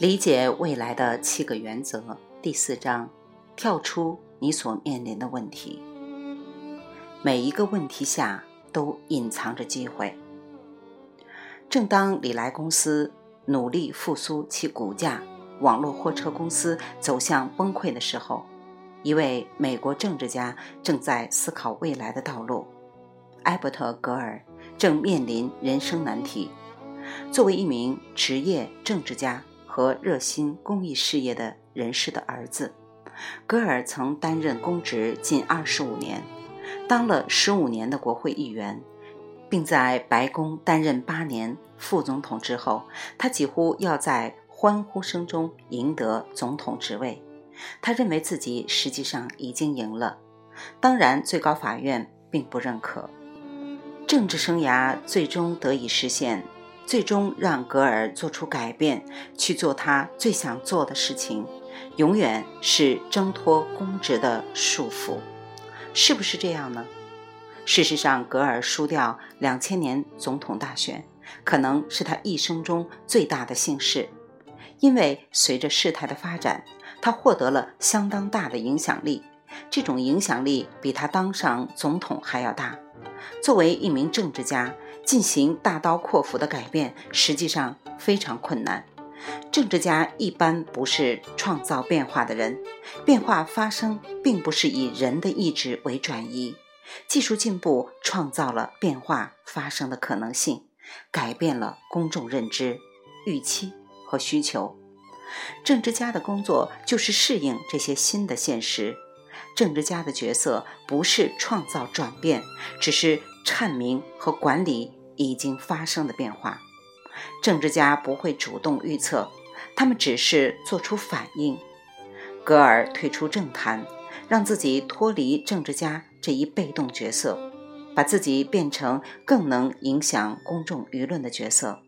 理解未来的七个原则第四章：跳出你所面临的问题。每一个问题下都隐藏着机会。正当里来公司努力复苏其股价，网络货车公司走向崩溃的时候，一位美国政治家正在思考未来的道路。埃伯特·格尔正面临人生难题。作为一名职业政治家。和热心公益事业的人士的儿子，戈尔曾担任公职近二十五年，当了十五年的国会议员，并在白宫担任八年副总统之后，他几乎要在欢呼声中赢得总统职位。他认为自己实际上已经赢了，当然，最高法院并不认可。政治生涯最终得以实现。最终让格尔做出改变，去做他最想做的事情，永远是挣脱公职的束缚，是不是这样呢？事实上，格尔输掉两千年总统大选，可能是他一生中最大的幸事，因为随着事态的发展，他获得了相当大的影响力，这种影响力比他当上总统还要大。作为一名政治家。进行大刀阔斧的改变，实际上非常困难。政治家一般不是创造变化的人，变化发生并不是以人的意志为转移。技术进步创造了变化发生的可能性，改变了公众认知、预期和需求。政治家的工作就是适应这些新的现实。政治家的角色不是创造转变，只是阐明和管理已经发生的变化。政治家不会主动预测，他们只是做出反应。格尔退出政坛，让自己脱离政治家这一被动角色，把自己变成更能影响公众舆论的角色。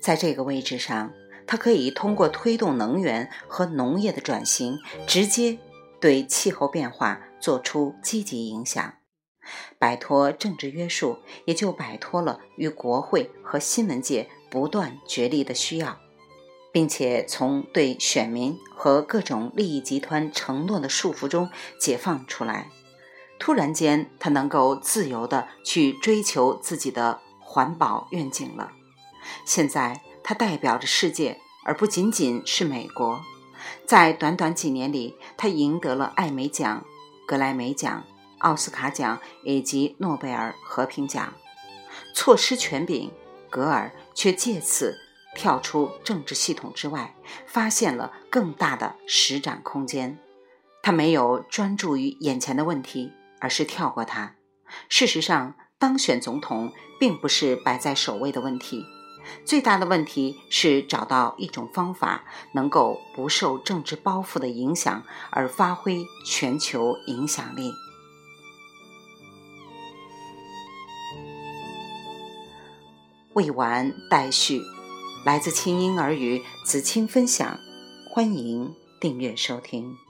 在这个位置上，他可以通过推动能源和农业的转型，直接。对气候变化做出积极影响，摆脱政治约束，也就摆脱了与国会和新闻界不断角力的需要，并且从对选民和各种利益集团承诺的束缚中解放出来。突然间，他能够自由地去追求自己的环保愿景了。现在，他代表着世界，而不仅仅是美国。在短短几年里，他赢得了艾美奖、格莱美奖、奥斯卡奖以及诺贝尔和平奖。错失权柄，格尔却借此跳出政治系统之外，发现了更大的施展空间。他没有专注于眼前的问题，而是跳过它。事实上，当选总统并不是摆在首位的问题。最大的问题是找到一种方法，能够不受政治包袱的影响而发挥全球影响力。未完待续，来自清音儿语子青分享，欢迎订阅收听。